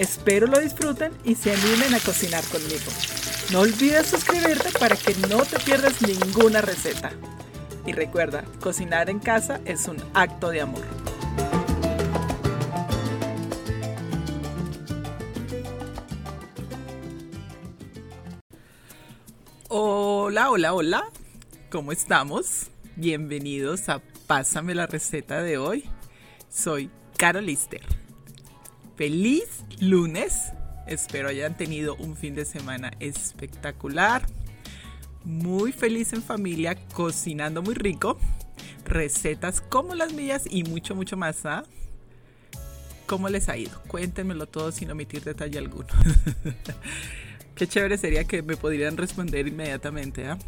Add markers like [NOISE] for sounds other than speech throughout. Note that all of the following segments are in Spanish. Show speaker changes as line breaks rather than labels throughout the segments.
Espero lo disfruten y se animen a cocinar conmigo. No olvides suscribirte para que no te pierdas ninguna receta. Y recuerda, cocinar en casa es un acto de amor. Hola, hola, hola. ¿Cómo estamos? Bienvenidos a Pásame la receta de hoy. Soy Carol Lister. Feliz lunes. Espero hayan tenido un fin de semana espectacular. Muy feliz en familia, cocinando muy rico. Recetas como las mías y mucho, mucho más. ¿ah? ¿Cómo les ha ido? Cuéntenmelo todo sin omitir detalle alguno. [LAUGHS] Qué chévere sería que me pudieran responder inmediatamente. ¿ah?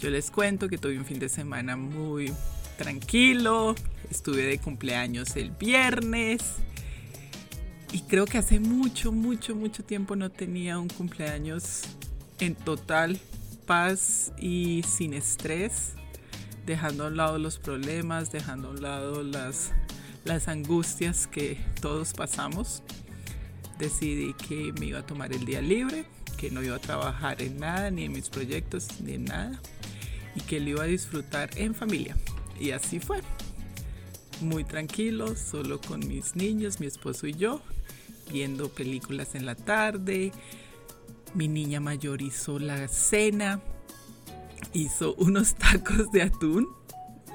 Yo les cuento que tuve un fin de semana muy tranquilo. Estuve de cumpleaños el viernes. Y creo que hace mucho, mucho, mucho tiempo no tenía un cumpleaños en total paz y sin estrés. Dejando a un lado los problemas, dejando a un lado las, las angustias que todos pasamos decidí que me iba a tomar el día libre, que no iba a trabajar en nada, ni en mis proyectos, ni en nada, y que lo iba a disfrutar en familia. Y así fue. Muy tranquilo, solo con mis niños, mi esposo y yo, viendo películas en la tarde. Mi niña mayor hizo la cena, hizo [LAUGHS] unos tacos de atún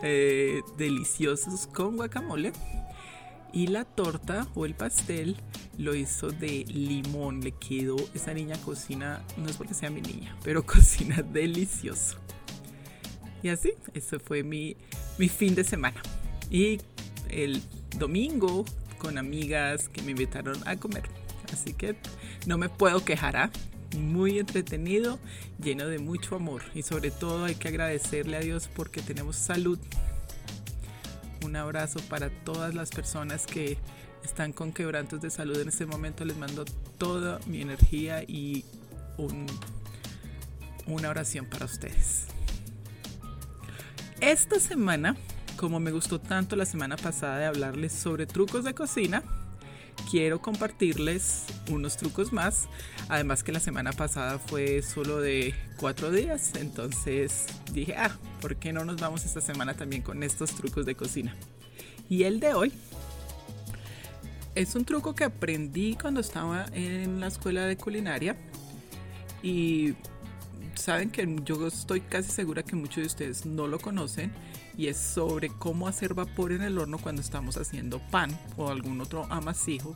eh, deliciosos con guacamole y la torta o el pastel lo hizo de limón. Le quedó, esa niña cocina, no es porque sea mi niña, pero [LAUGHS] cocina delicioso. Y así, eso fue mi, mi fin de semana. Y el domingo con amigas que me invitaron a comer. Así que no me puedo quejar. ¿ah? Muy entretenido, lleno de mucho amor. Y sobre todo hay que agradecerle a Dios porque tenemos salud un abrazo para todas las personas que están con quebrantos de salud en este momento. Les mando toda mi energía y una oración para ustedes. Esta semana, como me gustó tanto la semana pasada de hablarles sobre trucos de cocina, quiero compartirles unos trucos más. Además que la semana pasada fue solo de cuatro días. Entonces dije, ah, ¿por qué no nos vamos esta semana también con estos trucos de cocina? Y el de hoy es un truco que aprendí cuando estaba en la escuela de culinaria. Y saben que yo estoy casi segura que muchos de ustedes no lo conocen y es sobre cómo hacer vapor en el horno cuando estamos haciendo pan o algún otro amasijo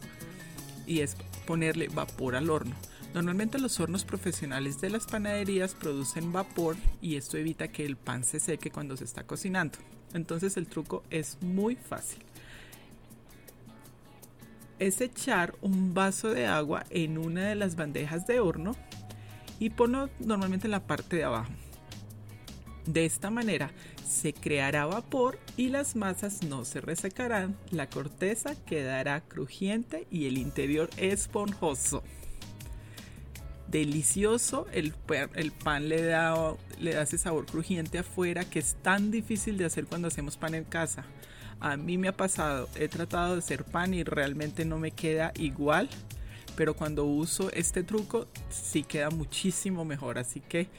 y es ponerle vapor al horno. Normalmente los hornos profesionales de las panaderías producen vapor y esto evita que el pan se seque cuando se está cocinando. Entonces el truco es muy fácil. Es echar un vaso de agua en una de las bandejas de horno y ponlo normalmente en la parte de abajo. De esta manera se creará vapor y las masas no se resecarán, la corteza quedará crujiente y el interior esponjoso. Delicioso, el, pan le da, le da ese sabor crujiente afuera que es tan difícil de hacer cuando hacemos pan en casa. A mí me ha pasado, he tratado de hacer pan y realmente no me queda igual, pero cuando uso este truco sí queda muchísimo mejor, así que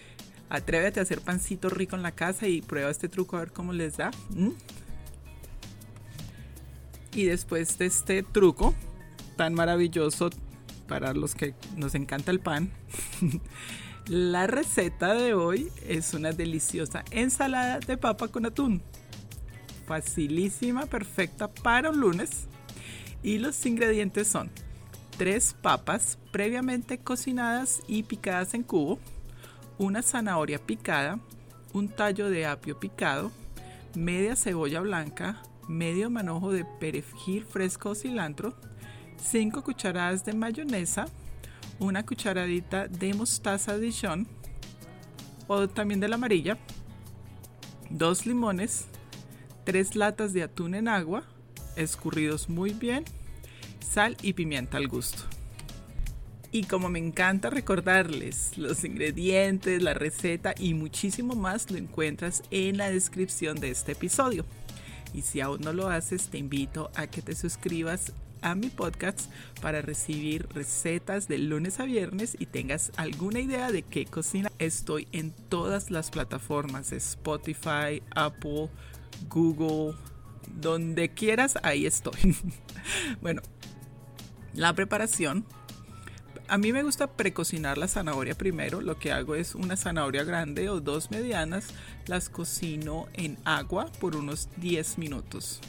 Atrévete a hacer pancito rico en la casa y prueba este truco a ver cómo les da. Y después de este truco tan maravilloso para los que nos encanta el pan, [LAUGHS] la receta de hoy es una deliciosa ensalada de papa con atún. Facilísima, perfecta para un lunes. Y los ingredientes son tres papas previamente cocinadas y picadas en cubo una zanahoria picada, un tallo de apio picado, media cebolla blanca, medio manojo de perejil fresco o cilantro, 5 cucharadas de mayonesa, una cucharadita de mostaza Dijon o también de la amarilla, dos limones, tres latas de atún en agua, escurridos muy bien, sal y pimienta al gusto. Y como me encanta recordarles los ingredientes, la receta y muchísimo más lo encuentras en la descripción de este episodio. Y si aún no lo haces, te invito a que te suscribas a mi podcast para recibir recetas de lunes a viernes y tengas alguna idea de qué cocina. Estoy en todas las plataformas, Spotify, Apple, Google, donde quieras, ahí estoy. [LAUGHS] bueno, la preparación a mí me gusta precocinar la zanahoria primero. Lo que hago es una zanahoria grande o dos medianas, las cocino en agua por unos 10 minutos.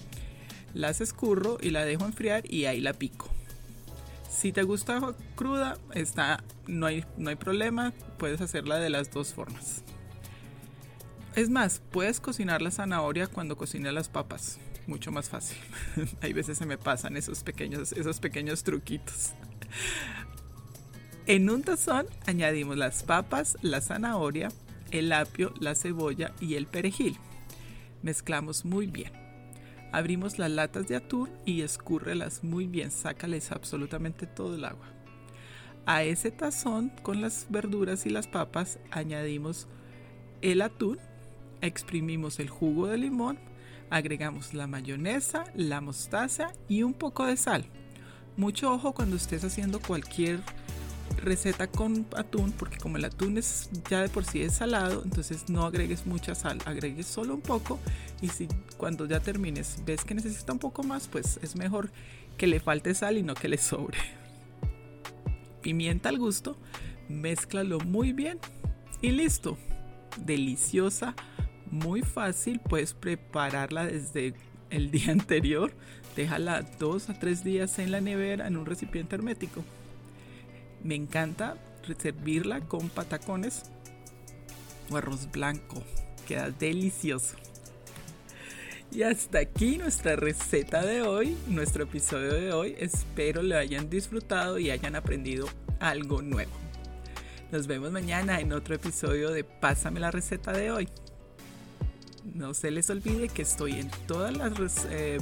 Las escurro y la dejo enfriar y ahí la pico. Si te gusta cruda, está, no, hay, no hay problema, puedes hacerla de las dos formas. Es más, puedes cocinar la zanahoria cuando cocines las papas, mucho más fácil. [LAUGHS] hay veces se me pasan esos pequeños, esos pequeños truquitos. En un tazón añadimos las papas, la zanahoria, el apio, la cebolla y el perejil. Mezclamos muy bien. Abrimos las latas de atún y escúrrelas muy bien, sácales absolutamente todo el agua. A ese tazón con las verduras y las papas añadimos el atún, exprimimos el jugo de limón, agregamos la mayonesa, la mostaza y un poco de sal. Mucho ojo cuando estés haciendo cualquier receta con atún, porque como el atún es ya de por sí es salado, entonces no agregues mucha sal, agregues solo un poco y si cuando ya termines ves que necesita un poco más, pues es mejor que le falte sal y no que le sobre. [LAUGHS] Pimienta al gusto, mézclalo muy bien y listo. Deliciosa, muy fácil, puedes prepararla desde el [LAUGHS] día anterior, déjala dos a tres días en la nevera en un recipiente hermético. Me encanta servirla con patacones o arroz blanco. Queda delicioso. Y hasta aquí nuestra receta de hoy, nuestro episodio de hoy. Espero lo hayan disfrutado y hayan aprendido algo nuevo. Nos vemos mañana en otro episodio de Pásame la receta de hoy. No se les olvide que estoy en todas las eh,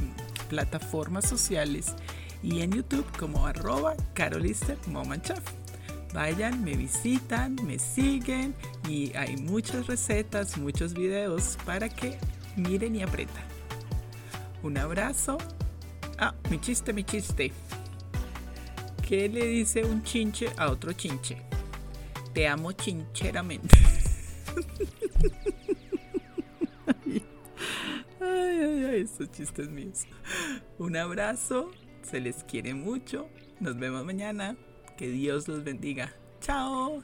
plataformas sociales y en YouTube como arroba Carolister Vayan, me visitan, me siguen y hay muchas recetas, muchos videos para que miren y aprendan. Un abrazo. Ah, mi chiste, mi chiste. ¿Qué le dice un chinche a otro chinche? Te amo chincheramente. [LAUGHS] ay, ay, ay, estos chistes míos. Un abrazo se les quiere mucho. Nos vemos mañana. Que Dios los bendiga. Chao.